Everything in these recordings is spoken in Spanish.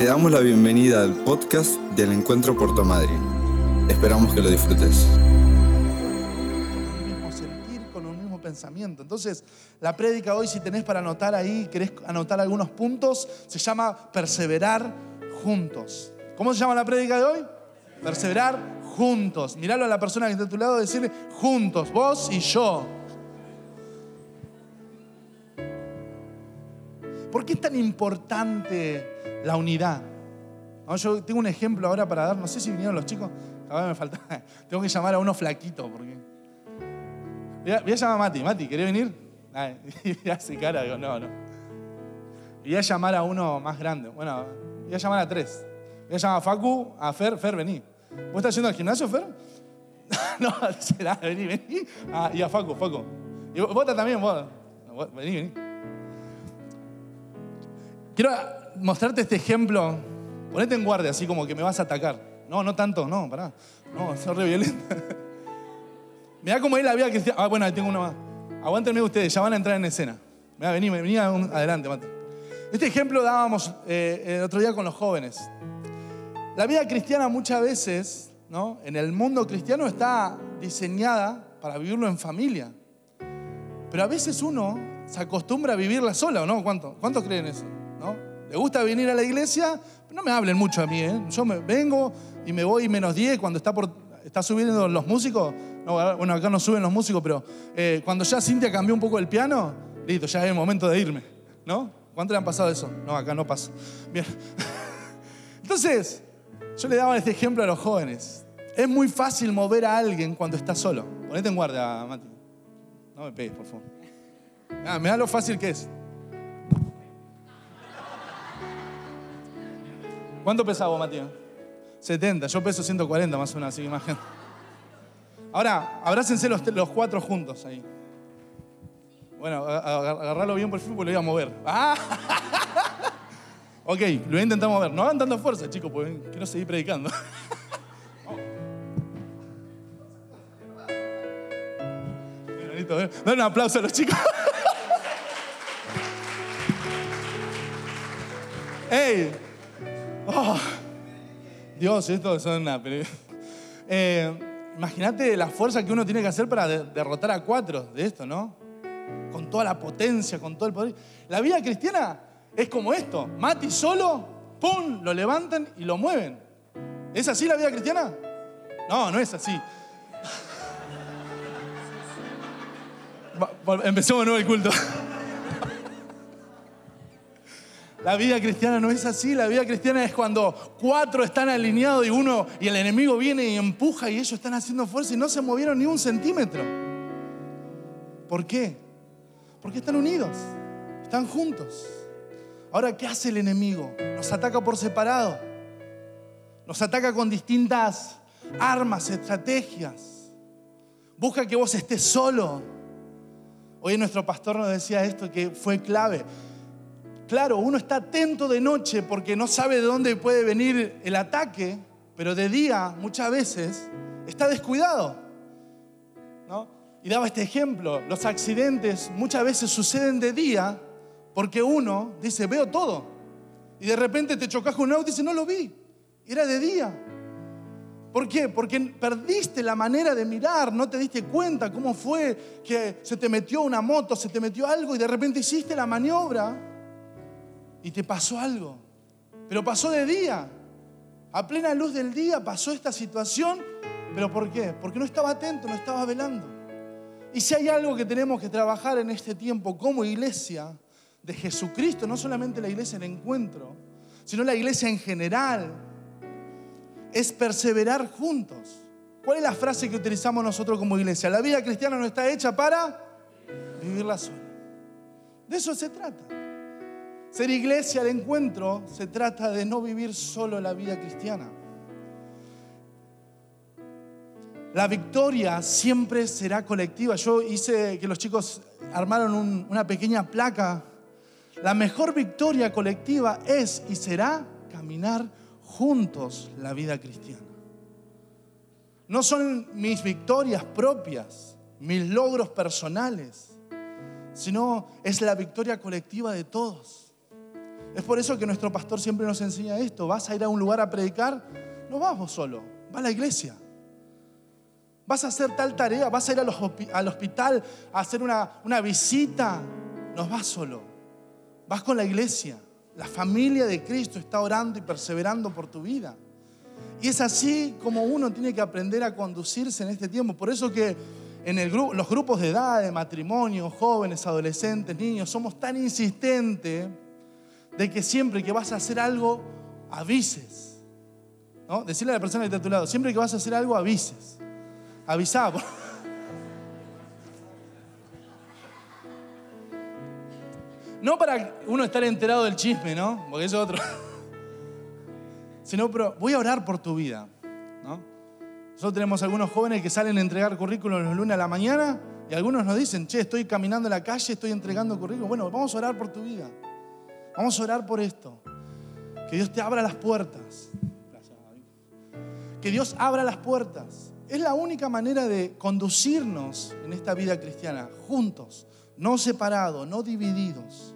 Te damos la bienvenida al podcast del Encuentro Puerto Madryn. Esperamos que lo disfrutes. Mismo sentir, con un mismo pensamiento. Entonces, la prédica hoy, si tenés para anotar ahí, querés anotar algunos puntos, se llama perseverar juntos. ¿Cómo se llama la prédica de hoy? Perseverar juntos. Miralo a la persona que está a tu lado y decirle juntos, vos y yo. ¿Por qué es tan importante la unidad? Yo tengo un ejemplo ahora para dar, no sé si vinieron los chicos, a me falta, tengo que llamar a uno flaquito porque... Voy a, llamar a Mati, Mati, ¿querés venir? Y hace cara, digo, no, no. Voy a llamar a uno más grande, bueno, voy a llamar a tres. Voy a llamar a Facu, a Fer, Fer, vení. ¿Vos estás yendo al gimnasio, Fer? no, será, vení, vení. Ah, y a Facu, Facu. Y vos también, vos. Vení, vení. Quiero mostrarte este ejemplo. Ponete en guardia, así como que me vas a atacar. No, no tanto, no, pará. No, soy re violento. Mirá cómo es la vida cristiana. Ah, bueno, ahí tengo uno más. Aguántenme ustedes, ya van a entrar en escena. Mirá, vení, vení adelante, Mate. Este ejemplo dábamos eh, el otro día con los jóvenes. La vida cristiana muchas veces, ¿no? En el mundo cristiano está diseñada para vivirlo en familia. Pero a veces uno se acostumbra a vivirla sola, ¿o no? ¿Cuántos, ¿Cuántos creen eso? ¿Le gusta venir a la iglesia? No me hablen mucho a mí, ¿eh? Yo me vengo y me voy menos 10 cuando está, por, está subiendo los músicos. No, bueno, acá no suben los músicos, pero eh, cuando ya Cintia cambió un poco el piano, listo, ya es el momento de irme, ¿no? ¿Cuánto le han pasado eso? No, acá no pasa. Bien. Entonces, yo le daba este ejemplo a los jóvenes. Es muy fácil mover a alguien cuando está solo. Ponete en guardia, Mati. No me pegues, por favor. Ah, me da lo fácil que es. ¿Cuánto pesaba Matías? 70. Yo peso 140 más menos, así que imagínate. Ahora, abrácense los, cuatro juntos ahí. Bueno, agarrarlo bien por el fútbol, lo voy a mover. ¡Ah! ok, lo voy a intentar mover. No hagan tanta fuerza, chicos, porque quiero seguir predicando. Dale un aplauso a los chicos. ¡Ey! Oh, Dios, esto es una... Eh, Imagínate la fuerza que uno tiene que hacer para derrotar a cuatro de esto, ¿no? Con toda la potencia, con todo el poder. La vida cristiana es como esto. Mati solo, ¡pum! Lo levantan y lo mueven. ¿Es así la vida cristiana? No, no es así. Empecemos de nuevo el culto. La vida cristiana no es así, la vida cristiana es cuando cuatro están alineados y uno y el enemigo viene y empuja y ellos están haciendo fuerza y no se movieron ni un centímetro. ¿Por qué? Porque están unidos, están juntos. Ahora, ¿qué hace el enemigo? Nos ataca por separado, nos ataca con distintas armas, estrategias. Busca que vos estés solo. Hoy nuestro pastor nos decía esto que fue clave. Claro, uno está atento de noche porque no sabe de dónde puede venir el ataque, pero de día muchas veces está descuidado. ¿no? Y daba este ejemplo, los accidentes muchas veces suceden de día porque uno dice, veo todo. Y de repente te chocas con un auto y dice, no lo vi, era de día. ¿Por qué? Porque perdiste la manera de mirar, no te diste cuenta cómo fue que se te metió una moto, se te metió algo y de repente hiciste la maniobra y te pasó algo. Pero pasó de día. A plena luz del día pasó esta situación. ¿Pero por qué? Porque no estaba atento, no estaba velando. Y si hay algo que tenemos que trabajar en este tiempo como iglesia de Jesucristo, no solamente la iglesia en encuentro, sino la iglesia en general, es perseverar juntos. ¿Cuál es la frase que utilizamos nosotros como iglesia? La vida cristiana no está hecha para vivirla sola. De eso se trata. Ser iglesia al encuentro se trata de no vivir solo la vida cristiana. La victoria siempre será colectiva. Yo hice que los chicos armaron una pequeña placa. La mejor victoria colectiva es y será caminar juntos la vida cristiana. No son mis victorias propias, mis logros personales, sino es la victoria colectiva de todos. Es por eso que nuestro pastor siempre nos enseña esto. Vas a ir a un lugar a predicar, no vas vos solo, va a la iglesia. Vas a hacer tal tarea, vas a ir al hospital a hacer una, una visita, no vas solo, vas con la iglesia. La familia de Cristo está orando y perseverando por tu vida. Y es así como uno tiene que aprender a conducirse en este tiempo. Por eso que en el los grupos de edad, de matrimonio, jóvenes, adolescentes, niños, somos tan insistentes de que siempre que vas a hacer algo, avises. ¿no? Decirle a la persona que está a tu lado, siempre que vas a hacer algo, avises. Avisá. No para uno estar enterado del chisme, ¿no? Porque eso es otro. Sino, pero voy a orar por tu vida, ¿no? Nosotros tenemos algunos jóvenes que salen a entregar currículum los lunes a la mañana y algunos nos dicen, che, estoy caminando en la calle, estoy entregando currículum. Bueno, vamos a orar por tu vida. Vamos a orar por esto. Que Dios te abra las puertas. Que Dios abra las puertas. Es la única manera de conducirnos en esta vida cristiana, juntos, no separados, no divididos.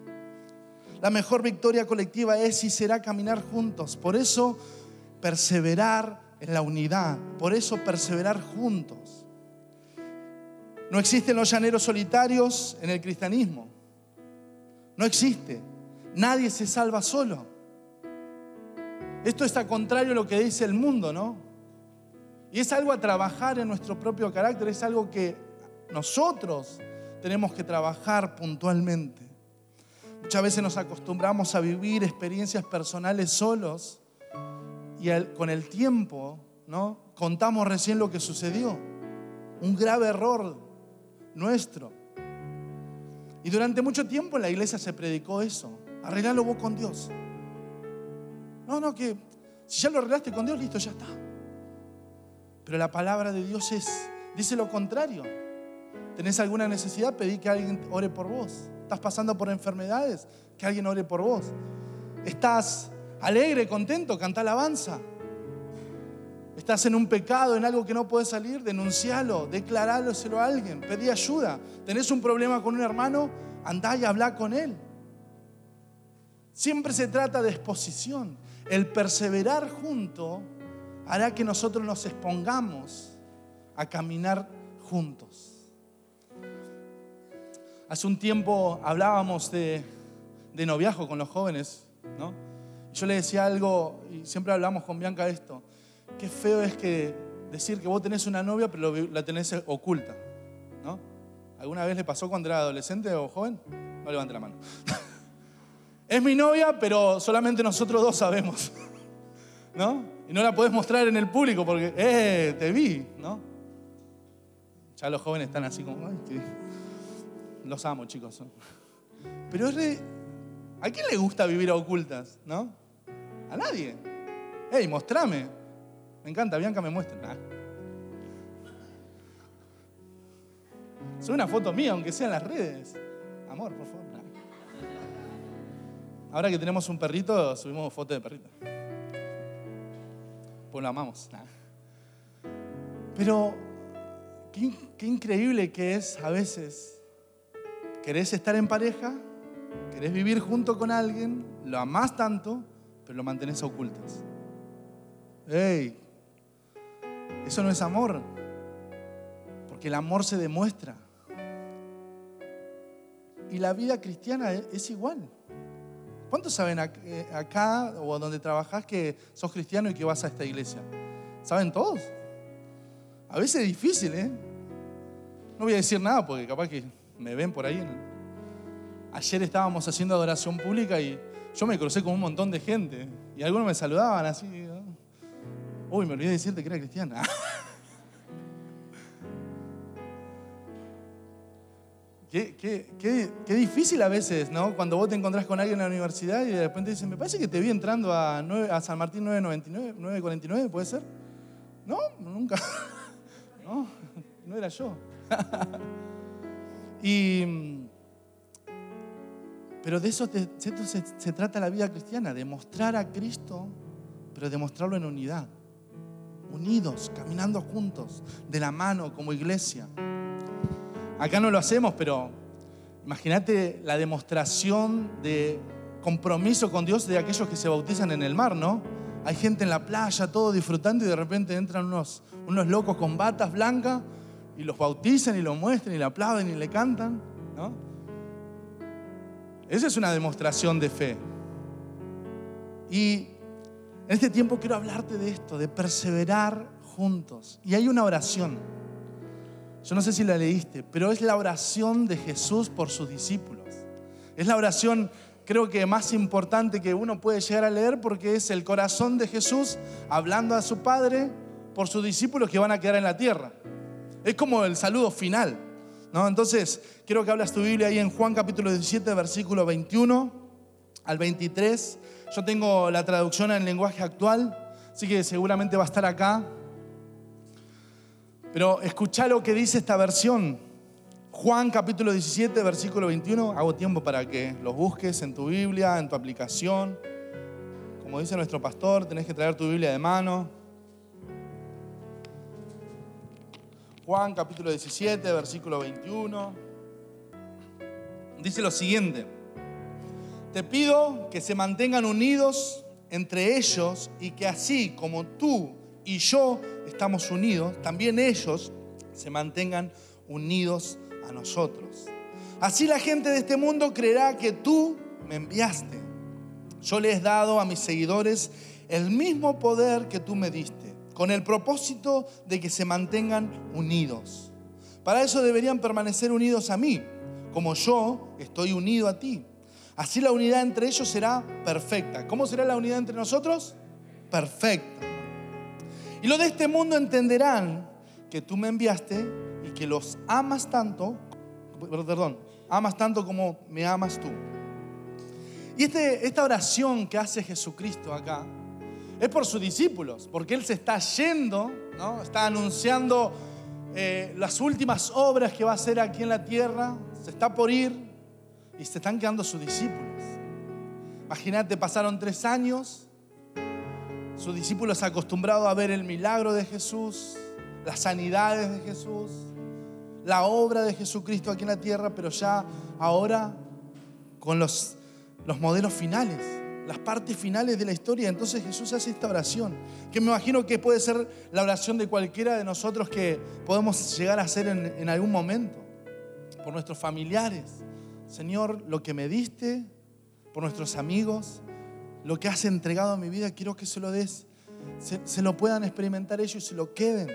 La mejor victoria colectiva es y será caminar juntos. Por eso, perseverar en la unidad. Por eso perseverar juntos. No existen los llaneros solitarios en el cristianismo. No existe. Nadie se salva solo. Esto está contrario a lo que dice el mundo, ¿no? Y es algo a trabajar en nuestro propio carácter, es algo que nosotros tenemos que trabajar puntualmente. Muchas veces nos acostumbramos a vivir experiencias personales solos y con el tiempo, ¿no? Contamos recién lo que sucedió. Un grave error nuestro. Y durante mucho tiempo en la iglesia se predicó eso. Arreglalo vos con Dios. No, no, que si ya lo arreglaste con Dios, listo, ya está. Pero la palabra de Dios es, dice lo contrario. ¿Tenés alguna necesidad? Pedí que alguien ore por vos. ¿Estás pasando por enfermedades? Que alguien ore por vos. ¿Estás alegre, contento, canta alabanza. Estás en un pecado, en algo que no puedes salir, denuncialo, declaráloselo a alguien, pedí ayuda. ¿Tenés un problema con un hermano? Andá y habla con él. Siempre se trata de exposición. El perseverar junto hará que nosotros nos expongamos a caminar juntos. Hace un tiempo hablábamos de, de noviazgo con los jóvenes, ¿no? Yo le decía algo, y siempre hablamos con Bianca de esto, qué feo es que decir que vos tenés una novia, pero la tenés oculta. ¿no? ¿Alguna vez le pasó cuando era adolescente o joven? No levante la mano. es mi novia, pero solamente nosotros dos sabemos. ¿No? Y no la podés mostrar en el público porque, eh, te vi, ¿no? Ya los jóvenes están así como, los amo, chicos. Pero es ¿a quién le gusta vivir a ocultas, no? A nadie. Hey, mostrame. Me encanta, Bianca me muestra. Nah. Sube una foto mía, aunque sea en las redes. Amor, por favor. Ahora que tenemos un perrito, subimos foto de perrito. Pues lo amamos. Pero qué, qué increíble que es a veces. Querés estar en pareja, querés vivir junto con alguien, lo amás tanto, pero lo mantenés ocultas. ¡Ey! Eso no es amor, porque el amor se demuestra. Y la vida cristiana es igual. ¿Cuántos saben eh, acá o donde trabajas que sos cristiano y que vas a esta iglesia? ¿Saben todos? A veces es difícil, ¿eh? No voy a decir nada porque capaz que me ven por ahí. Ayer estábamos haciendo adoración pública y yo me crucé con un montón de gente y algunos me saludaban así. Uy, me olvidé de decirte que era cristiana. qué, difícil a veces, ¿no? Cuando vos te encontrás con alguien en la universidad y de repente dicen, me parece que te vi entrando a, a San Martín 999, 949, ¿puede ser? No, nunca. No, no era yo. y pero de eso, se, trata la vida cristiana, de mostrar a Cristo, pero de mostrarlo en unidad. Unidos, caminando juntos, de la mano como iglesia. Acá no lo hacemos, pero imagínate la demostración de compromiso con Dios de aquellos que se bautizan en el mar, ¿no? Hay gente en la playa, todo disfrutando y de repente entran unos, unos locos con batas blancas y los bautizan y lo muestran y le aplauden y le cantan, ¿no? Esa es una demostración de fe. Y en este tiempo quiero hablarte de esto, de perseverar juntos. Y hay una oración. Yo no sé si la leíste, pero es la oración de Jesús por sus discípulos. Es la oración creo que más importante que uno puede llegar a leer porque es el corazón de Jesús hablando a su Padre por sus discípulos que van a quedar en la tierra. Es como el saludo final. ¿no? Entonces, quiero que hablas tu Biblia ahí en Juan capítulo 17, versículo 21 al 23. Yo tengo la traducción en lenguaje actual, así que seguramente va a estar acá. Pero escucha lo que dice esta versión. Juan capítulo 17, versículo 21. Hago tiempo para que los busques en tu Biblia, en tu aplicación. Como dice nuestro pastor, tenés que traer tu Biblia de mano. Juan capítulo 17, versículo 21. Dice lo siguiente. Te pido que se mantengan unidos entre ellos y que así como tú y yo estamos unidos, también ellos se mantengan unidos a nosotros. Así la gente de este mundo creerá que tú me enviaste. Yo les he dado a mis seguidores el mismo poder que tú me diste, con el propósito de que se mantengan unidos. Para eso deberían permanecer unidos a mí, como yo estoy unido a ti. Así la unidad entre ellos será perfecta. ¿Cómo será la unidad entre nosotros? Perfecta. Y los de este mundo entenderán que tú me enviaste y que los amas tanto, perdón, amas tanto como me amas tú. Y este, esta oración que hace Jesucristo acá es por sus discípulos, porque Él se está yendo, ¿no? está anunciando eh, las últimas obras que va a hacer aquí en la tierra, se está por ir y se están quedando sus discípulos. Imagínate, pasaron tres años, sus discípulos acostumbrados a ver el milagro de Jesús, las sanidades de Jesús, la obra de Jesucristo aquí en la tierra, pero ya ahora con los, los modelos finales, las partes finales de la historia. Entonces Jesús hace esta oración, que me imagino que puede ser la oración de cualquiera de nosotros que podemos llegar a hacer en, en algún momento, por nuestros familiares. Señor, lo que me diste, por nuestros amigos, lo que has entregado a mi vida, quiero que se lo des, se, lo puedan experimentar ellos y se lo queden.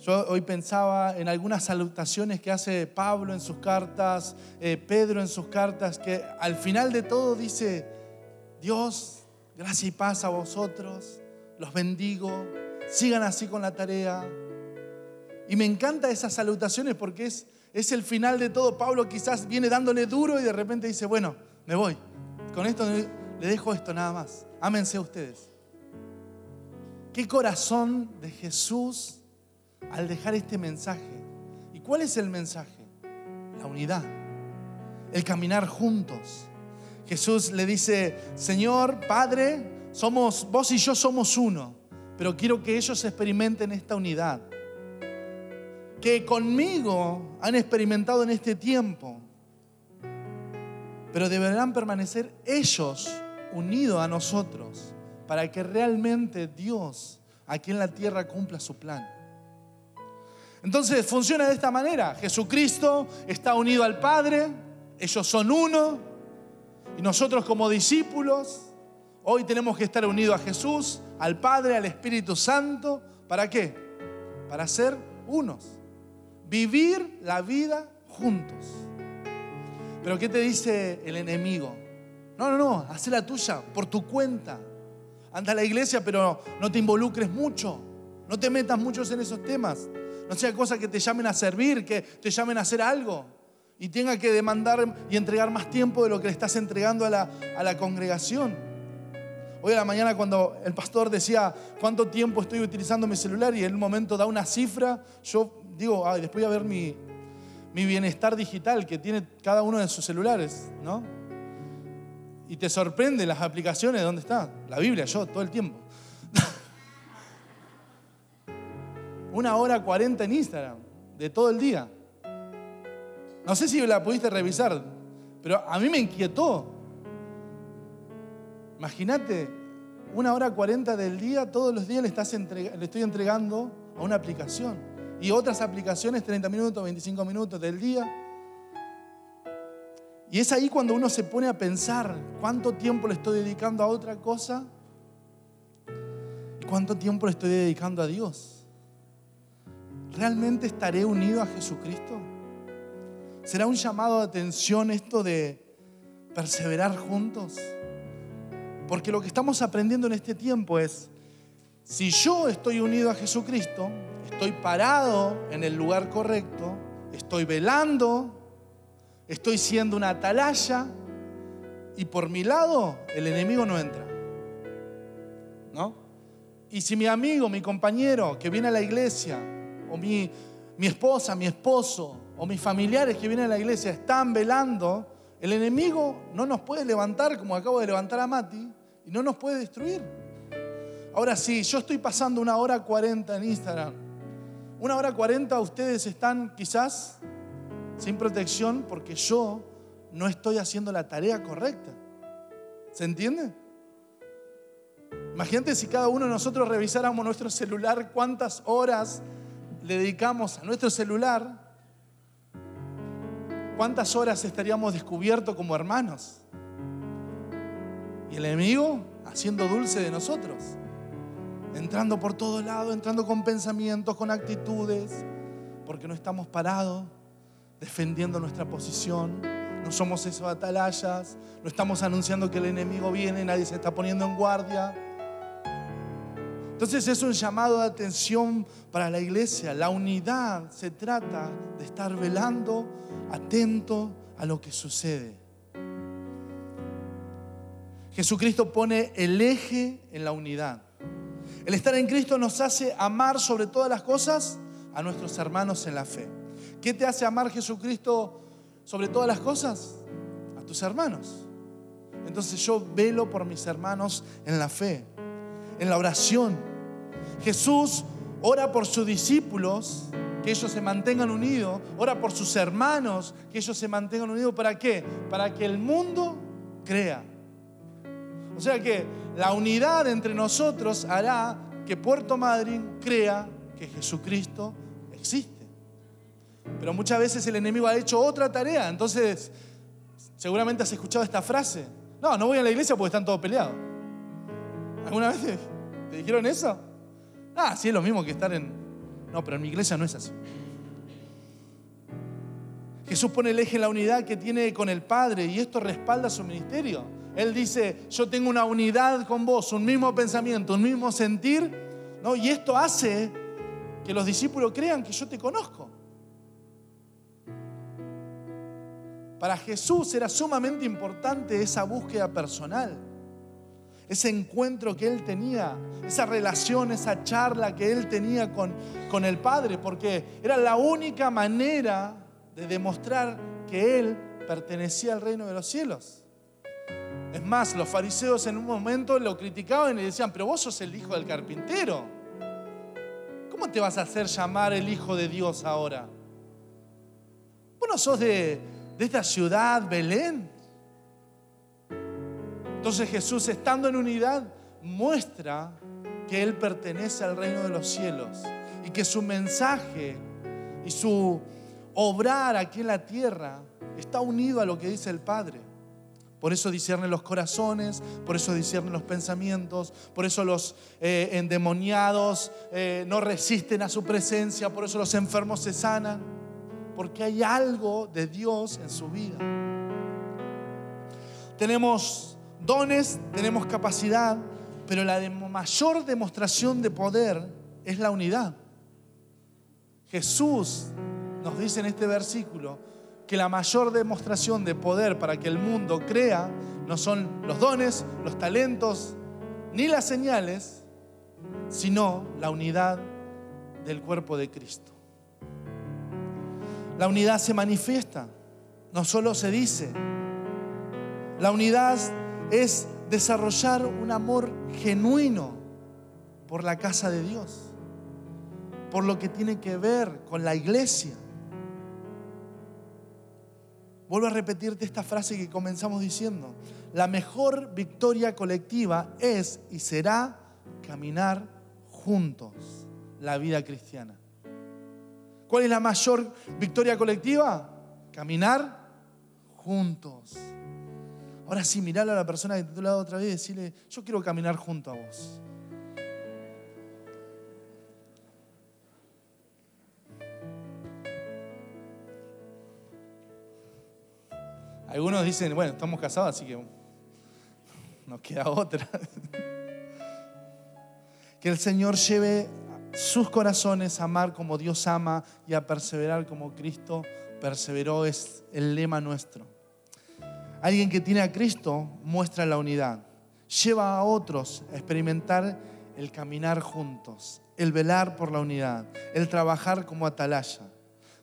Yo hoy pensaba en algunas salutaciones que hace Pablo en sus cartas, eh, Pedro en sus cartas, que al final de todo dice, Dios, gracia y paz a vosotros, los bendigo, sigan así con la tarea. Y me encantan esas salutaciones porque es, es el final de todo. Pablo quizás viene dándole duro y de repente dice, bueno, me voy. Con esto le dejo esto nada más. Ámense ustedes. Qué corazón de Jesús al dejar este mensaje. ¿Y cuál es el mensaje? La unidad, el caminar juntos. Jesús le dice, Señor, Padre, somos, vos y yo somos uno, pero quiero que ellos experimenten esta unidad. Que conmigo han experimentado en este tiempo, pero deberán permanecer ellos unidos a nosotros para que realmente Dios aquí en la tierra cumpla su plan. Entonces funciona de esta manera. Jesucristo está unido al Padre, ellos son uno, y nosotros como discípulos, hoy tenemos que estar unidos a Jesús, al Padre, al Espíritu Santo. ¿Para qué? Para ser unos. Vivir la vida juntos. Pero ¿qué te dice el enemigo? No, no, no, haz la tuya, por tu cuenta. Anda a la iglesia, pero no te involucres mucho. No te metas muchos en esos temas. No sea cosa que te llamen a servir, que te llamen a hacer algo y tenga que demandar y entregar más tiempo de lo que le estás entregando a la, a la congregación. Hoy a la mañana cuando el pastor decía cuánto tiempo estoy utilizando mi celular y en un momento da una cifra, yo digo, ay, después voy a ver mi, mi bienestar digital que tiene cada uno de sus celulares, ¿no? Y te sorprende las aplicaciones, ¿dónde está? La Biblia, yo, todo el tiempo. una hora cuarenta en Instagram, de todo el día. No sé si la pudiste revisar, pero a mí me inquietó. Imagínate, una hora cuarenta del día, todos los días le, estás le estoy entregando a una aplicación. Y otras aplicaciones, 30 minutos, 25 minutos del día. Y es ahí cuando uno se pone a pensar cuánto tiempo le estoy dedicando a otra cosa cuánto tiempo le estoy dedicando a Dios. ¿Realmente estaré unido a Jesucristo? ¿Será un llamado de atención esto de perseverar juntos? Porque lo que estamos aprendiendo en este tiempo es, si yo estoy unido a Jesucristo, estoy parado en el lugar correcto, estoy velando, estoy siendo una atalaya y por mi lado el enemigo no entra. ¿No? Y si mi amigo, mi compañero que viene a la iglesia, o mi, mi esposa, mi esposo, o mis familiares que vienen a la iglesia están velando, el enemigo no nos puede levantar como acabo de levantar a Mati y no nos puede destruir. Ahora sí, yo estoy pasando una hora cuarenta en Instagram. Una hora cuarenta ustedes están quizás sin protección porque yo no estoy haciendo la tarea correcta. ¿Se entiende? Imagínate si cada uno de nosotros revisáramos nuestro celular, cuántas horas le dedicamos a nuestro celular, cuántas horas estaríamos descubiertos como hermanos. Y el enemigo haciendo dulce de nosotros, entrando por todos lados, entrando con pensamientos, con actitudes, porque no estamos parados defendiendo nuestra posición, no somos esos atalayas, no estamos anunciando que el enemigo viene, nadie se está poniendo en guardia. Entonces es un llamado de atención para la iglesia. La unidad se trata de estar velando, atento a lo que sucede. Jesucristo pone el eje en la unidad. El estar en Cristo nos hace amar sobre todas las cosas a nuestros hermanos en la fe. ¿Qué te hace amar Jesucristo sobre todas las cosas? A tus hermanos. Entonces yo velo por mis hermanos en la fe, en la oración. Jesús ora por sus discípulos, que ellos se mantengan unidos, ora por sus hermanos, que ellos se mantengan unidos. ¿Para qué? Para que el mundo crea. O sea que la unidad entre nosotros hará que Puerto Madryn crea que Jesucristo existe. Pero muchas veces el enemigo ha hecho otra tarea. Entonces, seguramente has escuchado esta frase. No, no voy a la iglesia porque están todos peleados. ¿Alguna vez te, dijeron eso? Ah, sí, es lo mismo que estar en... No, pero en mi iglesia no es así. Jesús pone el eje en la unidad que tiene con el Padre y esto respalda su ministerio. Él dice, yo tengo una unidad con vos, un mismo pensamiento, un mismo sentir, ¿no? y esto hace que los discípulos crean que yo te conozco. Para Jesús era sumamente importante esa búsqueda personal, ese encuentro que él tenía, esa relación, esa charla que él tenía con, con el Padre, porque era la única manera de demostrar que él pertenecía al reino de los cielos. Es más, los fariseos en un momento lo criticaban y le decían, pero vos sos el hijo del carpintero. ¿Cómo te vas a hacer llamar el hijo de Dios ahora? Vos no sos de, de esta ciudad, Belén. Entonces Jesús, estando en unidad, muestra que Él pertenece al reino de los cielos y que su mensaje y su obrar aquí en la tierra está unido a lo que dice el Padre. Por eso discierne los corazones, por eso discierne los pensamientos, por eso los eh, endemoniados eh, no resisten a su presencia, por eso los enfermos se sanan, porque hay algo de Dios en su vida. Tenemos dones, tenemos capacidad, pero la mayor demostración de poder es la unidad. Jesús nos dice en este versículo que la mayor demostración de poder para que el mundo crea no son los dones, los talentos, ni las señales, sino la unidad del cuerpo de Cristo. La unidad se manifiesta, no solo se dice. La unidad es desarrollar un amor genuino por la casa de Dios, por lo que tiene que ver con la iglesia. Vuelvo a repetirte esta frase que comenzamos diciendo. la mejor victoria colectiva es y será caminar juntos la vida cristiana. ¿Cuál es la mayor victoria colectiva? Caminar juntos. Ahora sí, mirarle a la persona que te tu lado otra vez y decirle, yo quiero caminar junto a vos. Algunos dicen, bueno, estamos casados, así que nos queda otra. que el Señor lleve sus corazones a amar como Dios ama y a perseverar como Cristo perseveró, es el lema nuestro. Alguien que tiene a Cristo muestra la unidad, lleva a otros a experimentar el caminar juntos, el velar por la unidad, el trabajar como atalaya,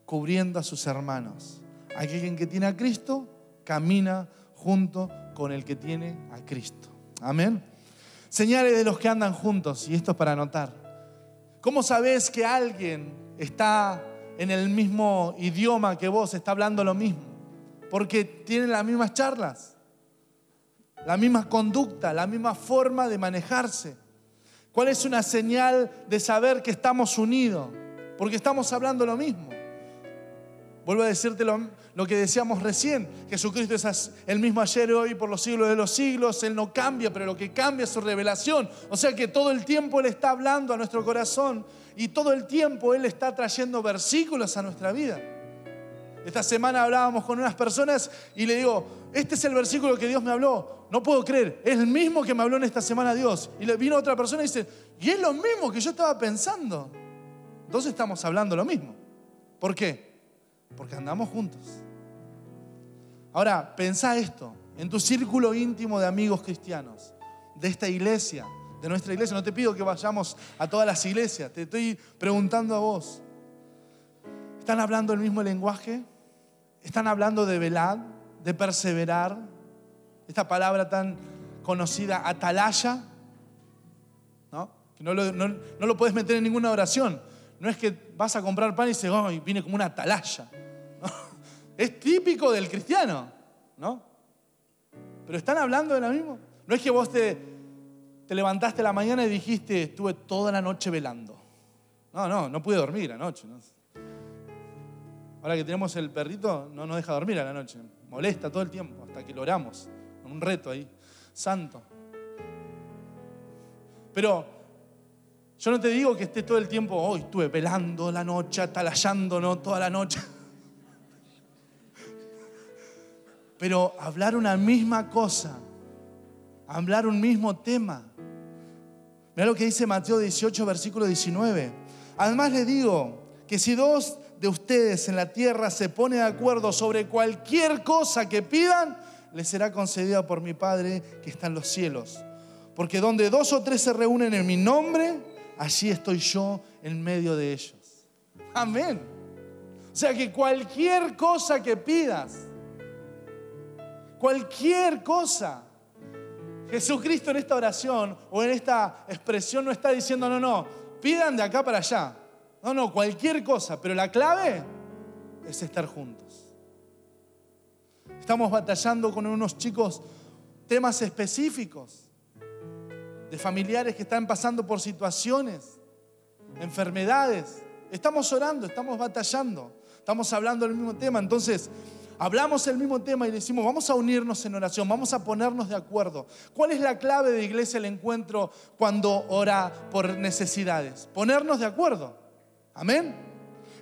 cubriendo a sus hermanos. Alguien que tiene a Cristo camina junto con el que tiene a Cristo. Amén. Señales de los que andan juntos, y esto es para anotar. ¿Cómo sabes que alguien está en el mismo idioma que vos, está hablando lo mismo? Porque tienen las mismas charlas, la misma conducta, la misma forma de manejarse. ¿Cuál es una señal de saber que estamos unidos? Porque estamos hablando lo mismo. Vuelvo a decirte lo, que decíamos recién. Jesucristo es el mismo ayer y hoy por los siglos de los siglos. Él no cambia, pero lo que cambia es su revelación. O sea que todo el tiempo Él está hablando a nuestro corazón y todo el tiempo Él está trayendo versículos a nuestra vida. Esta semana hablábamos con unas personas y le digo, este es el versículo que Dios me habló. No puedo creer, es el mismo que me habló en esta semana Dios. Y le vino otra persona y dice, y es lo mismo que yo estaba pensando. Entonces estamos hablando lo mismo. ¿Por qué? Porque andamos juntos. Ahora, pensá esto, en tu círculo íntimo de amigos cristianos, de esta iglesia, de nuestra iglesia. No te pido que vayamos a todas las iglesias, te estoy preguntando a vos. ¿Están hablando el mismo lenguaje? ¿Están hablando de velar, de perseverar? Esta palabra tan conocida, atalaya, ¿no? No lo, no, puedes meter en ninguna oración. No es que vas a comprar pan y se oh, viene como una atalaya. Es típico del cristiano, ¿no? Pero están hablando de lo mismo. No es que vos te, te levantaste la mañana y dijiste, estuve toda la noche velando. No, no, no pude dormir anoche. Ahora que tenemos el perrito, no nos deja dormir a la noche. Molesta todo el tiempo, hasta que lo oramos. Un reto ahí, santo. Pero yo no te digo que esté todo el tiempo, hoy estuve velando la noche, atalayando, ¿no? Toda la noche. pero hablar una misma cosa, hablar un mismo tema. Mira lo que dice Mateo 18, versículo 19. Además le digo que si dos de ustedes en la tierra se ponen de acuerdo sobre cualquier cosa que pidan, les será concedida por mi Padre que está en los cielos. Porque donde dos o tres se reúnen en mi nombre, allí estoy yo en medio de ellos. Amén. O sea que cualquier cosa que pidas, cualquier cosa. Jesucristo en esta oración o en esta expresión no está diciendo, no, no, pidan de acá para allá. No, no, cualquier cosa, pero la clave es estar juntos. Estamos batallando con unos chicos temas específicos de familiares que están pasando por situaciones, enfermedades. Estamos orando, estamos batallando, estamos hablando del mismo tema. Entonces, hablamos el mismo tema y decimos, vamos a unirnos en oración, vamos a ponernos de acuerdo. ¿Cuál es la clave de iglesia el encuentro cuando ora por necesidades? Ponernos de acuerdo. Amén.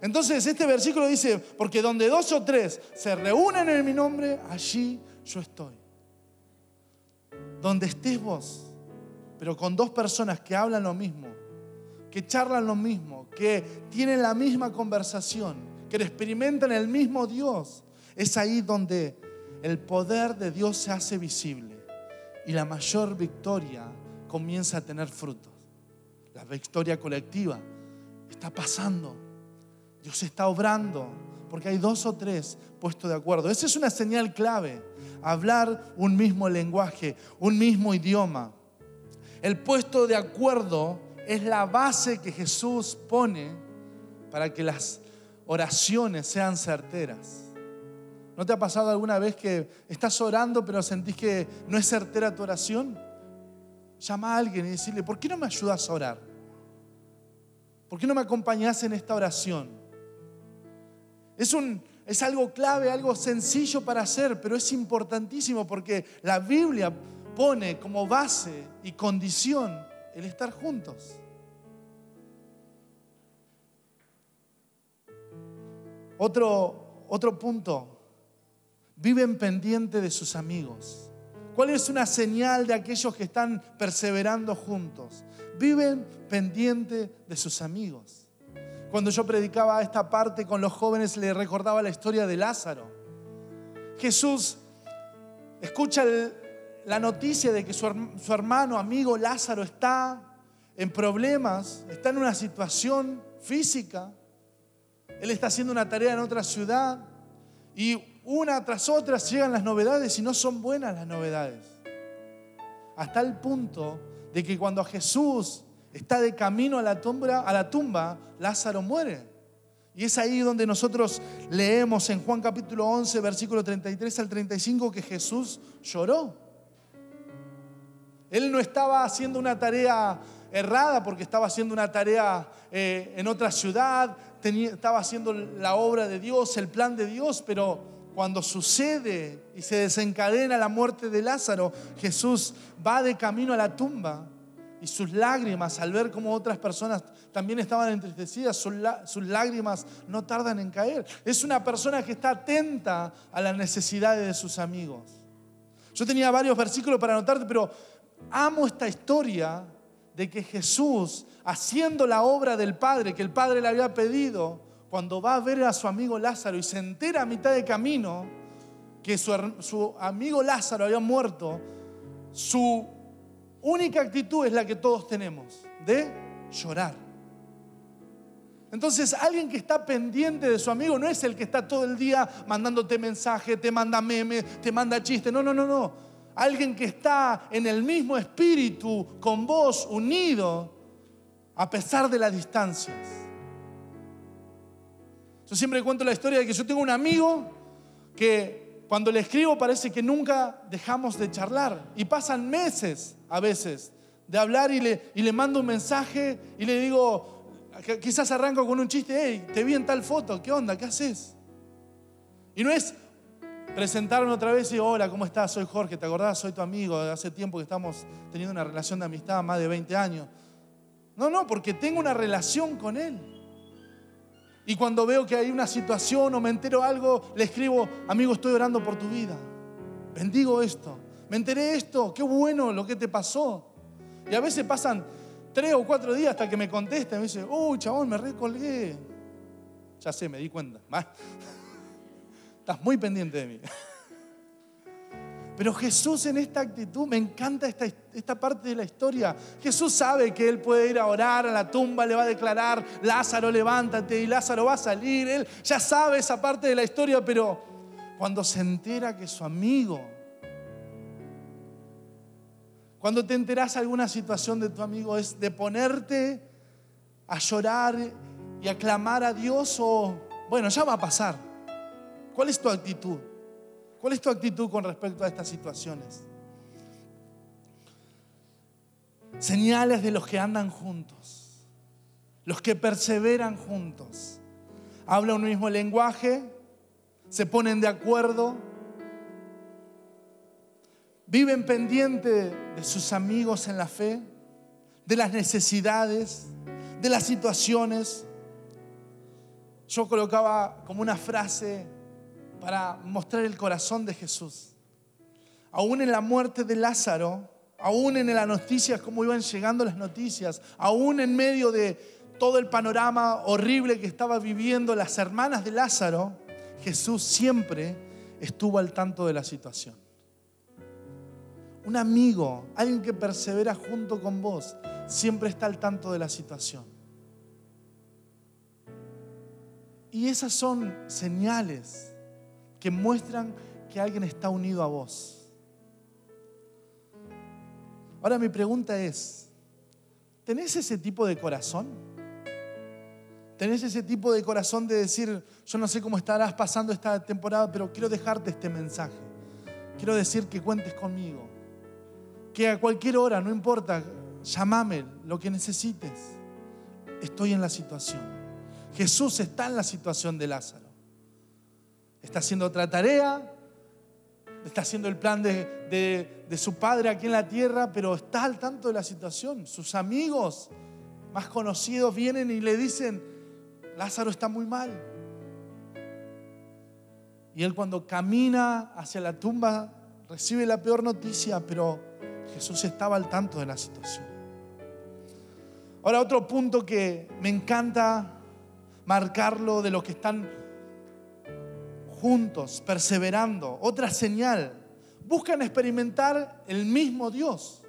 Entonces este versículo dice, porque donde dos o tres se reúnen en mi nombre, allí yo estoy. Donde estés vos, pero con dos personas que hablan lo mismo, que charlan lo mismo, que tienen la misma conversación, que experimentan el mismo Dios, es ahí donde el poder de Dios se hace visible y la mayor victoria comienza a tener frutos. La victoria colectiva está pasando. Dios está obrando porque hay dos o tres puestos de acuerdo. Esa es una señal clave. Hablar un mismo lenguaje, un mismo idioma. El puesto de acuerdo es la base que Jesús pone para que las oraciones sean certeras. ¿No te ha pasado alguna vez que estás orando pero sentís que no es certera tu oración? Llama a alguien y decirle, ¿por qué no me ayudas a orar? ¿Por qué no me acompañas en esta oración? Es, un, es algo clave, algo sencillo para hacer, pero es importantísimo porque la Biblia pone como base y condición el estar juntos. Otro, otro punto, viven pendiente de sus amigos. ¿Cuál es una señal de aquellos que están perseverando juntos? Viven pendiente de sus amigos. Cuando yo predicaba esta parte con los jóvenes, le recordaba la historia de Lázaro. Jesús escucha la noticia de que su, su hermano, amigo Lázaro está en problemas, está en una situación física. Él está haciendo una tarea en otra ciudad y una tras otra llegan las novedades y no son buenas las novedades. Hasta el punto de que cuando Jesús está de camino a la tumba, a la tumba Lázaro muere. Y es ahí donde nosotros leemos en Juan capítulo 11, versículo 33 al 35, que Jesús lloró. Él no estaba haciendo una tarea errada porque estaba haciendo una tarea eh, en otra ciudad, estaba haciendo la obra de Dios, el plan de Dios, pero cuando sucede y se desencadena la muerte de Lázaro, Jesús va de camino a la tumba y sus lágrimas, al ver cómo otras personas también estaban entristecidas, sus, lágrimas no tardan en caer. Es una persona que está atenta a las necesidades de sus amigos. Yo tenía varios versículos para anotarte, pero amo esta historia de que Jesús, haciendo la obra del Padre, que el Padre le había pedido, cuando va a ver a su amigo Lázaro y se entera a mitad de camino que su, amigo Lázaro había muerto, su única actitud es la que todos tenemos, de llorar. Entonces, alguien que está pendiente de su amigo no es el que está todo el día mandándote mensaje, te manda meme, te manda chiste. No, no, no, no. Alguien que está en el mismo espíritu con vos, unido, a pesar de las distancias. Yo siempre cuento la historia de que yo tengo un amigo que cuando le escribo parece que nunca dejamos de charlar. Y pasan meses a veces de hablar y le, y le mando un mensaje y le digo, quizás arranco con un chiste, hey, te vi en tal foto, ¿qué onda? ¿Qué haces? Y no es presentarme otra vez y hola, ¿cómo estás? Soy Jorge, ¿te acordás? Soy tu amigo, hace tiempo que estamos teniendo una relación de amistad, más de 20 años. No, no, porque tengo una relación con él. Y cuando veo que hay una situación o me entero algo, le escribo, amigo, estoy orando por tu vida. Bendigo esto. Me enteré esto, qué bueno lo que te pasó. Y a veces pasan tres o cuatro días hasta que me contesta y me dice, uy, chabón, me recolgué. Ya sé, me di cuenta. Estás muy pendiente de mí. Pero Jesús en esta actitud, me encanta esta, esta, parte de la historia. Jesús sabe que Él puede ir a orar a la tumba, le va a declarar, Lázaro, levántate, y Lázaro va a salir. Él ya sabe esa parte de la historia, pero cuando se entera que su amigo, cuando te enteras alguna situación de tu amigo, es de ponerte a llorar y a clamar a Dios o, bueno, ya va a pasar. ¿Cuál es tu actitud? ¿Cuál es tu actitud con respecto a estas situaciones? Señales de los que andan juntos, los que perseveran juntos. Hablan un mismo lenguaje, se ponen de acuerdo, viven pendiente de sus amigos en la fe, de las necesidades, de las situaciones. Yo colocaba como una frase para mostrar el corazón de Jesús. Aún en la muerte de Lázaro, aún en las noticias, cómo iban llegando las noticias, aún en medio de todo el panorama horrible que estaba viviendo las hermanas de Lázaro, Jesús siempre estuvo al tanto de la situación. Un amigo, alguien que persevera junto con vos, siempre está al tanto de la situación. Y esas son señales que muestran que alguien está unido a vos. Ahora mi pregunta es, ¿tenés ese tipo de corazón? tenés ese tipo de corazón de decir, yo no sé cómo estarás pasando esta temporada, pero quiero dejarte este mensaje. Quiero decir que cuentes conmigo. Que a cualquier hora, no importa, llámame lo que necesites. Estoy en la situación. Jesús está en la situación de Lázaro. Está haciendo otra tarea, está haciendo el plan de, de, su padre aquí en la tierra, pero está al tanto de la situación. Sus amigos más conocidos vienen y le dicen, Lázaro está muy mal. Y él cuando camina hacia la tumba recibe la peor noticia, pero Jesús estaba al tanto de la situación. Ahora otro punto que me encanta marcarlo de los que están juntos, perseverando. Otra señal, buscan experimentar el mismo Dios.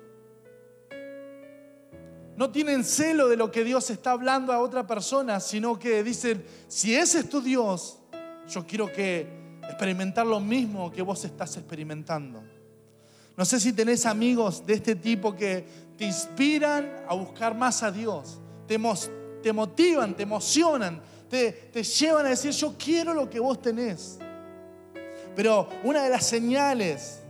No tienen celo de lo que Dios está hablando a otra persona, sino que dicen, si ese es tu Dios, yo quiero que experimentar lo mismo que vos estás experimentando. No sé si tenés amigos de este tipo que te inspiran a buscar más a Dios, te, te motivan, te emocionan, te, llevan a decir, yo quiero lo que vos tenés. Pero una de las señales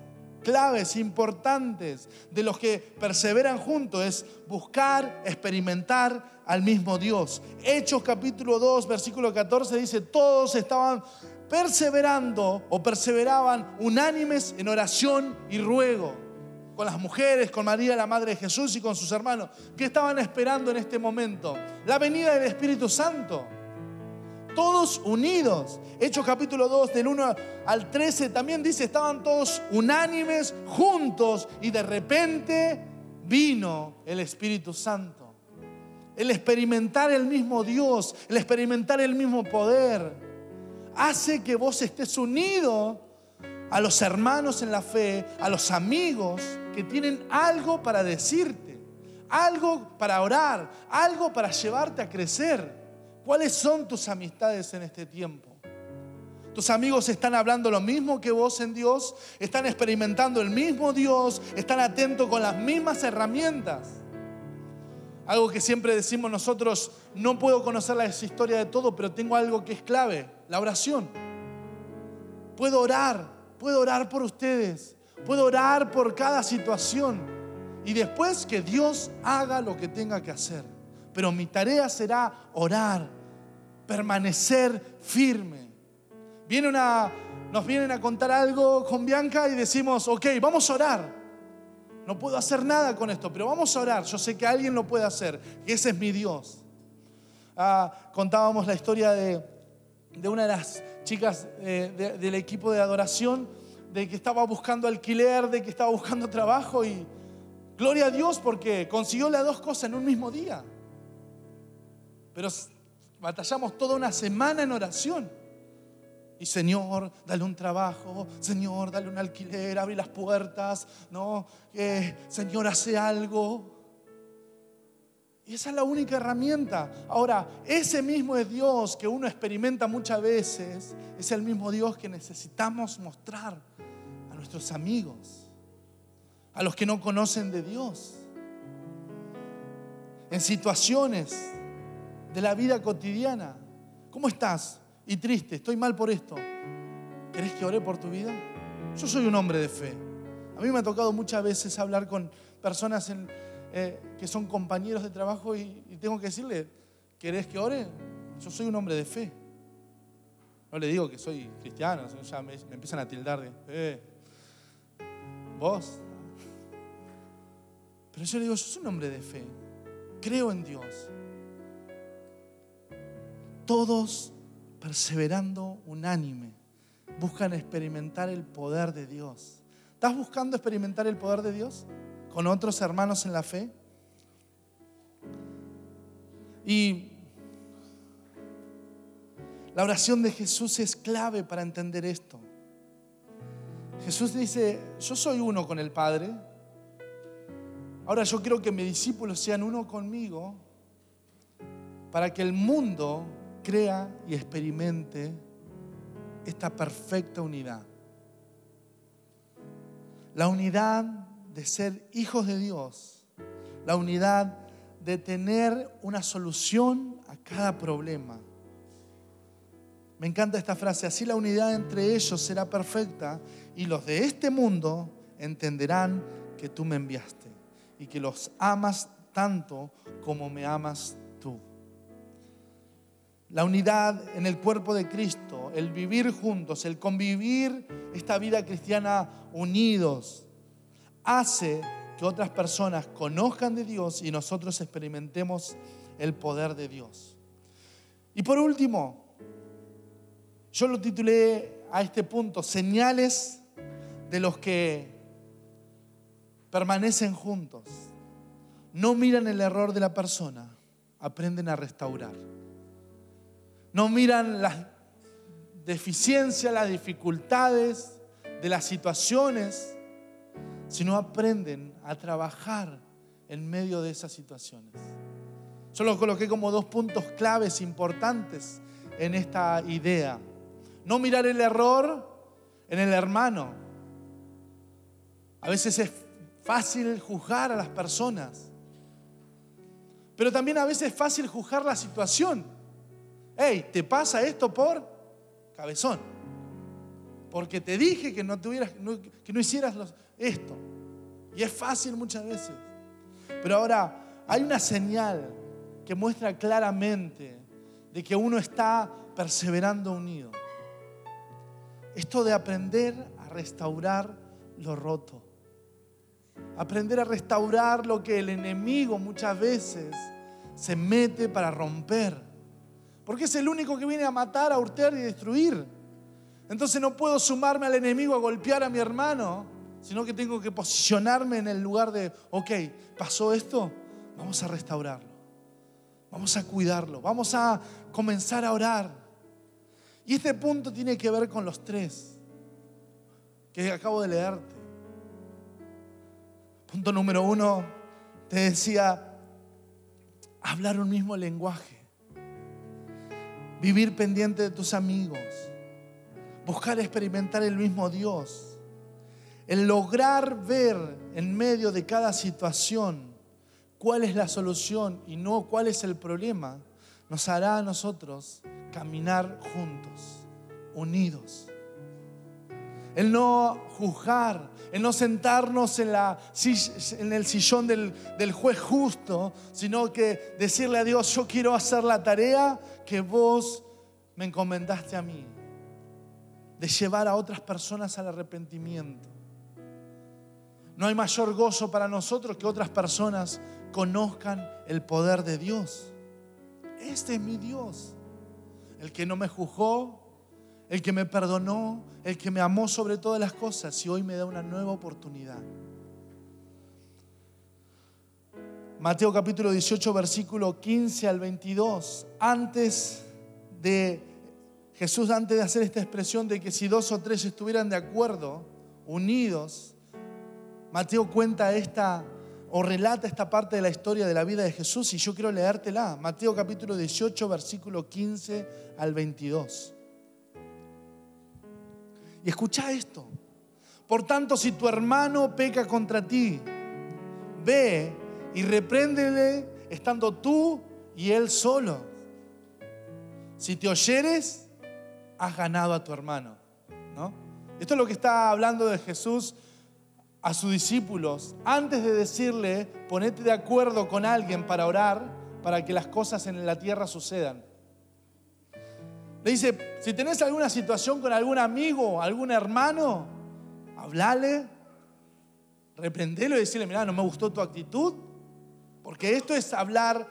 claves, importantes de los que perseveran juntos es buscar, experimentar al mismo Dios. Hechos capítulo 2, versículo 14 dice, todos estaban perseverando o perseveraban unánimes en oración y ruego con las mujeres, con María, la Madre de Jesús y con sus hermanos, que estaban esperando en este momento la venida del Espíritu Santo todos unidos. Hechos capítulo 2, del 1 al 13, también dice, estaban todos unánimes, juntos, y de repente vino el Espíritu Santo. El experimentar el mismo Dios, el experimentar el mismo poder, hace que vos estés unido a los hermanos en la fe, a los amigos que tienen algo para decirte, algo para orar, algo para llevarte a crecer. ¿Cuáles son tus amistades en este tiempo? ¿Tus amigos están hablando lo mismo que vos en Dios? ¿Están experimentando el mismo Dios? ¿Están atentos con las mismas herramientas? Algo que siempre decimos nosotros, no puedo conocer la historia de todo, pero tengo algo que es clave, la oración. Puedo orar, puedo orar por ustedes, puedo orar por cada situación y después que Dios haga lo que tenga que hacer. Pero mi tarea será orar, permanecer firme. Viene una, nos vienen a contar algo con Bianca y decimos, ok, vamos a orar. No puedo hacer nada con esto, pero vamos a orar. Yo sé que alguien lo puede hacer, y ese es mi Dios. Ah, contábamos la historia de, una de las chicas eh, del equipo de adoración, de que estaba buscando alquiler, de que estaba buscando trabajo y gloria a Dios porque consiguió las dos cosas en un mismo día. Pero batallamos toda una semana en oración. Y Señor, dale un trabajo, Señor, dale un alquiler, abre las puertas, no, Señor, hace algo. Y esa es la única herramienta. Ahora, ese mismo Dios que uno experimenta muchas veces, es el mismo Dios que necesitamos mostrar a nuestros amigos, a los que no conocen de Dios. En situaciones de la vida cotidiana. ¿Cómo estás? Y triste, estoy mal por esto. ¿Querés que ore por tu vida? Yo soy un hombre de fe. A mí me ha tocado muchas veces hablar con personas eh, que son compañeros de trabajo y, tengo que decirle, ¿querés que ore? Yo soy un hombre de fe. No le digo que soy cristiano, ya me, empiezan a tildar de, eh, vos. Pero yo le digo, yo soy un hombre de fe. Creo en Dios todos perseverando unánime, buscan experimentar el poder de Dios. ¿Estás buscando experimentar el poder de Dios con otros hermanos en la fe? Y la oración de Jesús es clave para entender esto. Jesús dice, yo soy uno con el Padre. Ahora yo quiero que mis discípulos sean uno conmigo para que el mundo crea y experimente esta perfecta unidad. La unidad de ser hijos de Dios, la unidad de tener una solución a cada problema. Me encanta esta frase, así la unidad entre ellos será perfecta y los de este mundo entenderán que tú me enviaste y que los amas tanto como me amas tú. La unidad en el cuerpo de Cristo, el vivir juntos, el convivir esta vida cristiana unidos, hace que otras personas conozcan de Dios y nosotros experimentemos el poder de Dios. Y por último, yo lo titulé a este punto, señales de los que permanecen juntos. No miran el error de la persona, aprenden a restaurar. No miran las deficiencias, las dificultades de las situaciones, sino aprenden a trabajar en medio de esas situaciones. Yo lo coloqué como dos puntos claves importantes en esta idea. No mirar el error en el hermano. A veces es fácil juzgar a las personas, pero también a veces es fácil juzgar la situación. Hey, ¿te pasa esto por cabezón? Porque te dije que no, que no hicieras esto. Y es fácil muchas veces. Pero ahora hay una señal que muestra claramente de que uno está perseverando unido. Esto de aprender a restaurar lo roto. Aprender a restaurar lo que el enemigo muchas veces se mete para romper. Porque es el único que viene a matar, a hurtar y destruir. Entonces no puedo sumarme al enemigo a golpear a mi hermano sino que tengo que posicionarme en el lugar de, ok, pasó esto, vamos a restaurarlo, vamos a cuidarlo, vamos a comenzar a orar. Y este punto tiene que ver con los tres que acabo de leerte. Punto número uno, te decía, hablar un mismo lenguaje, vivir pendiente de tus amigos, buscar experimentar el mismo Dios el lograr ver en medio de cada situación cuál es la solución y no cuál es el problema, nos hará a nosotros caminar juntos, unidos. El no juzgar, el no sentarnos en, la, en el sillón del, del juez justo, sino que decirle a Dios, yo quiero hacer la tarea que vos me encomendaste a mí, de llevar a otras personas al arrepentimiento no hay mayor gozo para nosotros que otras personas conozcan el poder de Dios. Este es mi Dios, el que no me juzgó, el que me perdonó, el que me amó sobre todas las cosas y hoy me da una nueva oportunidad. Mateo capítulo 18, versículo 15 al 22. Antes de Jesús, antes de hacer esta expresión de que si dos o tres estuvieran de acuerdo, unidos, Mateo cuenta esta o relata esta parte de la historia de la vida de Jesús y yo quiero leértela. Mateo capítulo 18, versículo 15 al 22. Y escucha esto. Por tanto, si tu hermano peca contra ti, ve y repréndele estando tú y él solo. Si te oyeres, has ganado a tu hermano. ¿no? Esto es lo que está hablando de Jesús a sus discípulos, antes de decirle, ponete de acuerdo con alguien para orar, para que las cosas en la tierra sucedan. Le dice, si tenés alguna situación con algún amigo, algún hermano, hablale, reprendelo y decirle, mira, no me gustó tu actitud, porque esto es hablar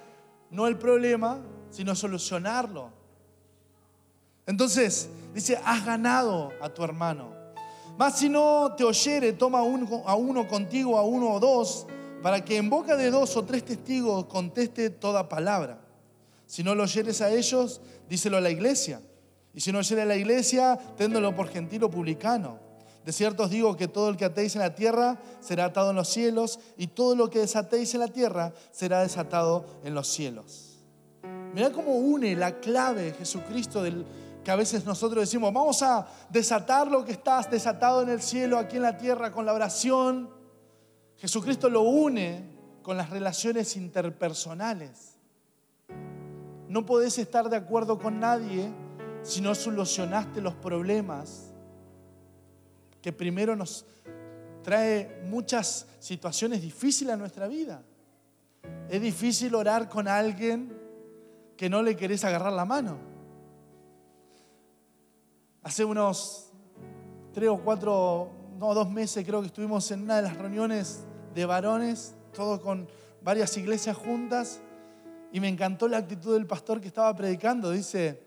no el problema, sino solucionarlo. Entonces, dice, has ganado a tu hermano. Mas si no te oyere, toma a uno contigo, a uno o dos, para que en boca de dos o tres testigos conteste toda palabra. Si no lo oyeres a ellos, díselo a la iglesia. Y si no oyere a la iglesia, téndolo por gentil o publicano. De cierto os digo que todo el que atéis en la tierra será atado en los cielos, y todo lo que desatéis en la tierra será desatado en los cielos. Mira cómo une la clave Jesucristo que a veces nosotros decimos, vamos a desatar lo que estás desatado en el cielo, aquí en la tierra, con la oración. Jesucristo lo une con las relaciones interpersonales. No podés estar de acuerdo con nadie si no solucionaste los problemas que primero nos trae muchas situaciones difíciles a nuestra vida. Es difícil orar con alguien que no le querés agarrar la mano. Hace unos tres o cuatro, no, dos meses creo que estuvimos en una de las reuniones de varones, todo con varias iglesias juntas, y me encantó la actitud del pastor que estaba predicando. Dice,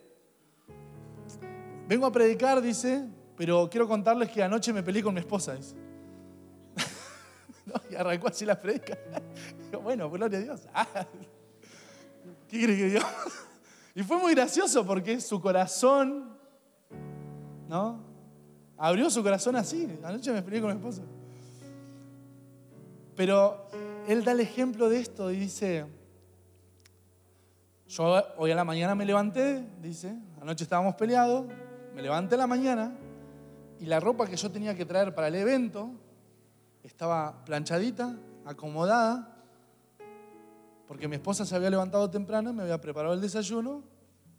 vengo a predicar, dice, pero quiero contarles que anoche me peleé con mi esposa, dice. y arrancó así la predica. bueno, gloria a Dios. ¿Qué crees que Dios? Y fue muy gracioso porque su corazón, ¿no? Abrió su corazón así. Anoche me peleé con mi esposa. Pero él da el ejemplo de esto y dice, yo hoy a la mañana me levanté, dice, anoche estábamos peleados, me levanté a la mañana y la ropa que yo tenía que traer para el evento estaba planchadita, acomodada, porque mi esposa se había levantado temprano, me había preparado el desayuno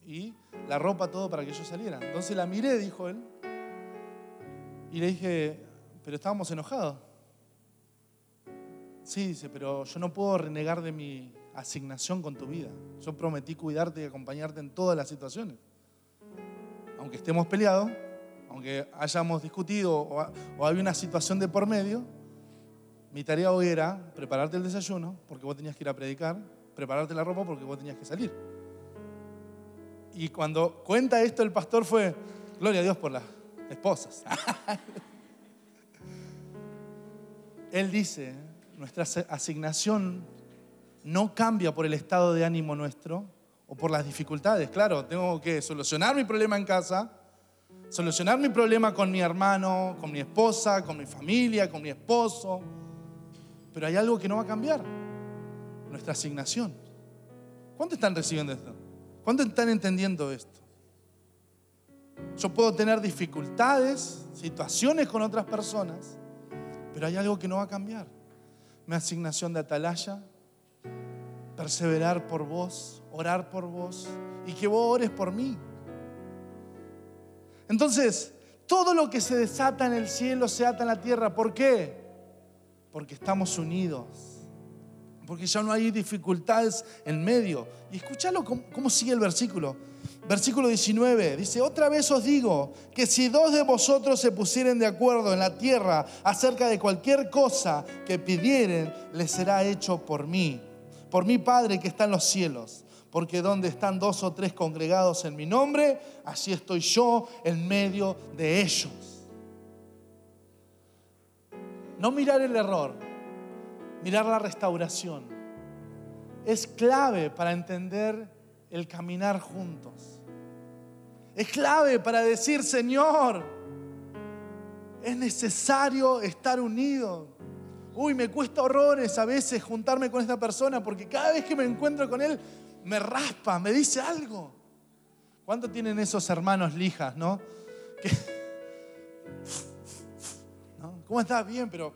y la ropa, todo para que yo saliera. Entonces la miré, dijo él, y le dije, pero estábamos enojados. Sí, dice, pero yo no puedo renegar de mi asignación con tu vida. Yo prometí cuidarte y acompañarte en todas las situaciones. Aunque estemos peleados, aunque hayamos discutido o, había una situación de por medio, mi tarea hoy era prepararte el desayuno porque vos tenías que ir a predicar, prepararte la ropa porque vos tenías que salir. Y cuando cuenta esto el pastor fue, gloria a Dios por las esposas. Él dice, nuestra asignación no cambia por el estado de ánimo nuestro o por las dificultades. Claro, tengo que solucionar mi problema en casa, solucionar mi problema con mi hermano, con mi esposa, con mi familia, con mi esposo. Pero hay algo que no va a cambiar, nuestra asignación. ¿Cuántos están recibiendo esto? ¿Cuántos están entendiendo esto? Yo puedo tener dificultades, situaciones con otras personas, pero hay algo que no va a cambiar. Mi asignación de atalaya, perseverar por vos, orar por vos y que vos ores por mí. Entonces, todo lo que se desata en el cielo se ata en la tierra. ¿Por qué? Porque estamos unidos. Porque ya no hay dificultades en medio. Y escúchalo cómo, cómo sigue el versículo. Versículo 19 dice, otra vez os digo que si dos de vosotros se pusieren de acuerdo en la tierra acerca de cualquier cosa que pidieren, les será hecho por mí, por mi Padre que está en los cielos. Porque donde están dos o tres congregados en mi nombre, así estoy yo en medio de ellos. No mirar el error, mirar la restauración. Es clave para entender el caminar juntos. Es clave para decir, Señor, es necesario estar unidos. Uy, me cuesta horrores a veces juntarme con esta persona porque cada vez que me encuentro con él me raspa, me dice algo. ¿Cuánto tienen esos hermanos lijas, no? ¿Cómo estás? Bien, pero...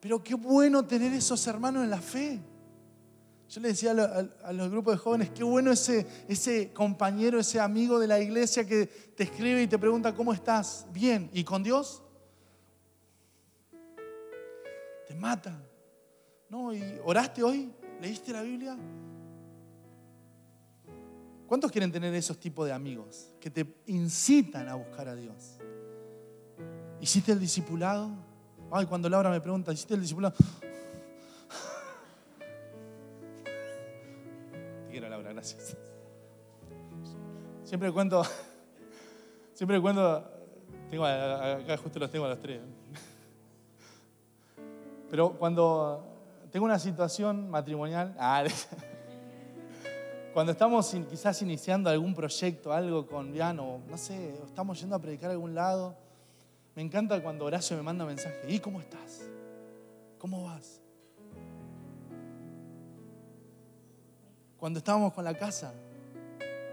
Pero qué bueno tener esos hermanos en la fe. Yo le decía a, los grupos de jóvenes, qué bueno ese, ese compañero, ese amigo de la iglesia que te escribe y te pregunta, ¿cómo estás? Bien. ¿Y con Dios? Te mata. ¿No? ¿Y oraste hoy? ¿Leíste la Biblia? ¿Cuántos quieren tener esos tipos de amigos que te incitan a buscar a Dios? ¿Hiciste el discipulado? Ay, cuando Laura me pregunta, ¿hiciste el discipulado? gracias. Siempre cuento, siempre cuento, tengo acá justo los tengo a los tres. Pero cuando tengo una situación matrimonial, ah, cuando estamos quizás iniciando algún proyecto, algo con Viano, no sé, estamos yendo a predicar a algún lado, me encanta cuando Horacio me manda un mensaje, ¿y cómo estás? ¿Cómo vas? cuando estábamos con la casa.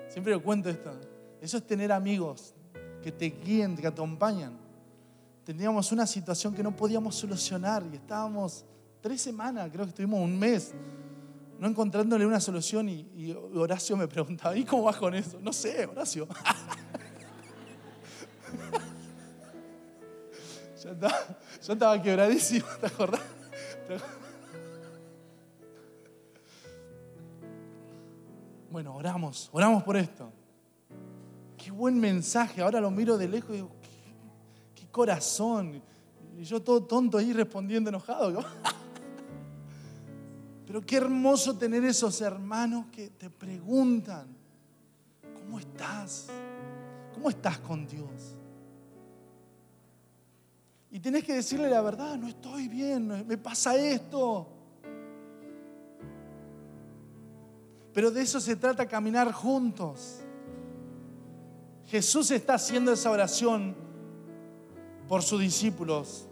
Siempre lo cuento esto. Eso es tener amigos que te guíen, que te acompañan. teníamos una situación que no podíamos solucionar y estábamos tres semanas, creo que estuvimos un mes, no encontrándole una solución y, Horacio me preguntaba, ¿y cómo vas con eso? No sé, Horacio. yo, estaba, yo estaba quebradísimo. ¿Te acordás? Bueno, oramos, oramos por esto. Qué buen mensaje. Ahora lo miro de lejos y digo, qué, qué corazón. Y yo todo tonto ahí respondiendo enojado. Pero qué hermoso tener esos hermanos que te preguntan, ¿cómo estás? ¿Cómo estás con Dios? Y tenés que decirle la verdad, no estoy bien, me pasa esto. Pero de eso se trata caminar juntos. Jesús está haciendo esa oración por sus discípulos.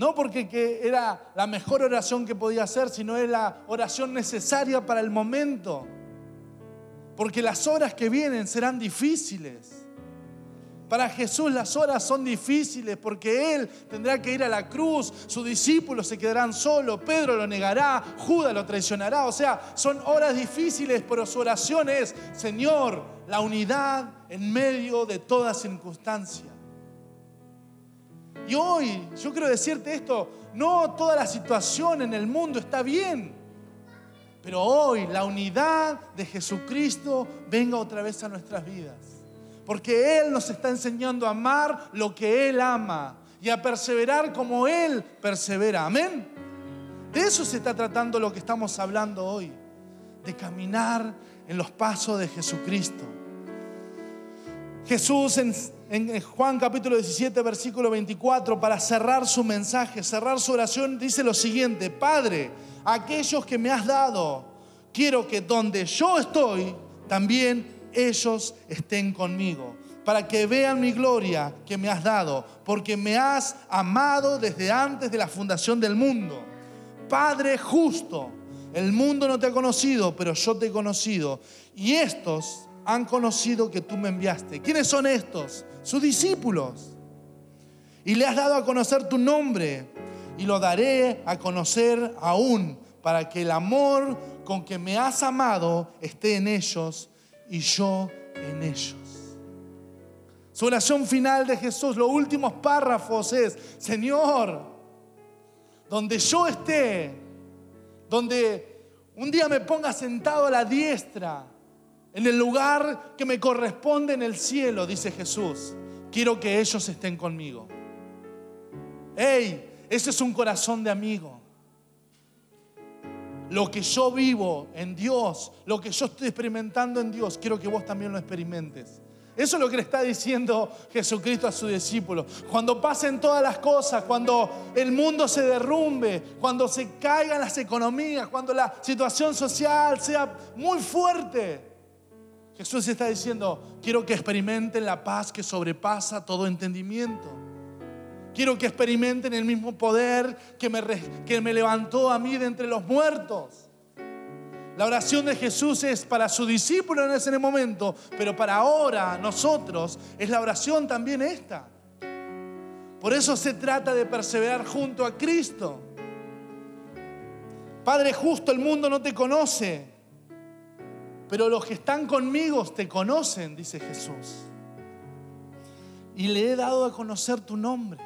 No porque que era la mejor oración que podía hacer, sino es la oración necesaria para el momento. Porque las horas que vienen serán difíciles. Para Jesús las horas son difíciles porque Él tendrá que ir a la cruz, sus discípulos se quedarán solos, Pedro lo negará, Judas lo traicionará. O sea, son horas difíciles, pero su oración es, Señor, la unidad en medio de toda circunstancia. Y hoy yo quiero decirte esto, no toda la situación en el mundo está bien, pero hoy la unidad de Jesucristo venga otra vez a nuestras vidas. Porque Él nos está enseñando a amar lo que Él ama y a perseverar como Él persevera. Amén. De eso se está tratando lo que estamos hablando hoy. De caminar en los pasos de Jesucristo. Jesús en, Juan capítulo 17, versículo 24, para cerrar su mensaje, cerrar su oración, dice lo siguiente, Padre, aquellos que me has dado, quiero que donde yo estoy, también ellos estén conmigo, para que vean mi gloria que me has dado, porque me has amado desde antes de la fundación del mundo. Padre justo, el mundo no te ha conocido, pero yo te he conocido. Y estos han conocido que tú me enviaste. ¿Quiénes son estos? Sus discípulos. Y le has dado a conocer tu nombre y lo daré a conocer aún para que el amor con que me has amado esté en ellos y yo en ellos. Su oración final de Jesús, los últimos párrafos es, Señor, donde yo esté, donde un día me ponga sentado a la diestra, en el lugar que me corresponde en el cielo, dice Jesús, quiero que ellos estén conmigo. Hey, ese es un corazón de amigo lo que yo vivo en Dios, lo que yo estoy experimentando en Dios, quiero que vos también lo experimentes. Eso es lo que le está diciendo Jesucristo a sus discípulos. Cuando pasen todas las cosas, cuando el mundo se derrumbe, cuando se caigan las economías, cuando la situación social sea muy fuerte, Jesús está diciendo, quiero que experimenten la paz que sobrepasa todo entendimiento. Quiero que experimenten el mismo poder que me, que me levantó a mí de entre los muertos. La oración de Jesús es para su discípulo en ese momento, pero para ahora nosotros es la oración también esta. Por eso se trata de perseverar junto a Cristo. Padre justo, el mundo no te conoce, pero los que están conmigo te conocen, dice Jesús. Y le he dado a conocer tu nombre.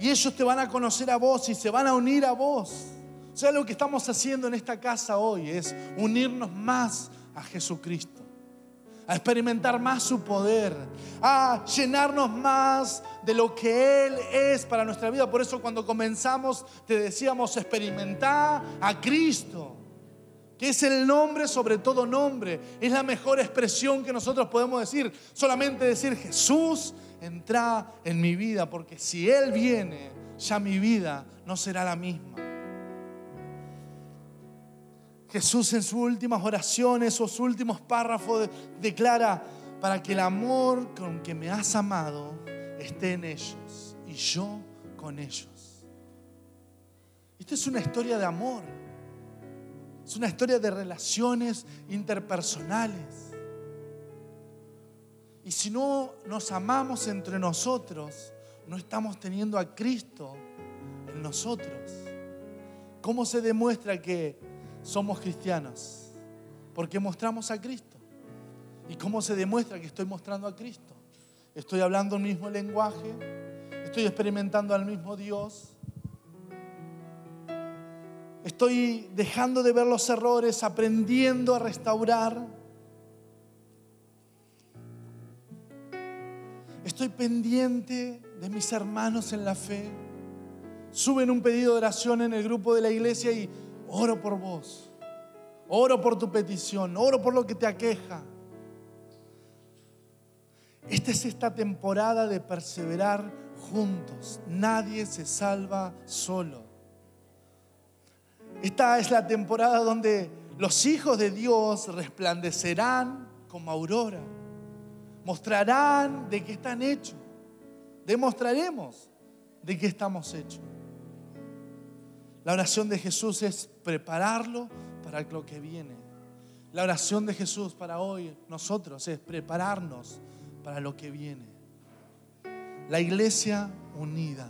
Y ellos te van a conocer a vos y se van a unir a vos. O sea, lo que estamos haciendo en esta casa hoy es unirnos más a Jesucristo, a experimentar más su poder, a llenarnos más de lo que Él es para nuestra vida. Por eso cuando comenzamos te decíamos experimentar a Cristo, que es el nombre sobre todo nombre. Es la mejor expresión que nosotros podemos decir. Solamente decir Jesús entra en mi vida, porque si Él viene, ya mi vida no será la misma. Jesús en sus últimas oraciones, sus últimos párrafos, declara, para que el amor con que me has amado esté en ellos y yo con ellos. Esto es una historia de amor. Es una historia de relaciones interpersonales. Y si no nos amamos entre nosotros, no estamos teniendo a Cristo en nosotros. ¿Cómo se demuestra que somos cristianos? Porque mostramos a Cristo. ¿Y cómo se demuestra que estoy mostrando a Cristo? Estoy hablando el mismo lenguaje, estoy experimentando al mismo Dios, estoy dejando de ver los errores, aprendiendo a restaurar. Estoy pendiente de mis hermanos en la fe. Suben un pedido de oración en el grupo de la iglesia y oro por vos. Oro por tu petición, oro por lo que te aqueja. Esta es esta temporada de perseverar juntos. Nadie se salva solo. Esta es la temporada donde los hijos de Dios resplandecerán como aurora. Mostrarán de qué están hechos. Demostraremos de qué estamos hechos. La oración de Jesús es prepararlo para lo que viene. La oración de Jesús para hoy, nosotros, es prepararnos para lo que viene. La iglesia unida.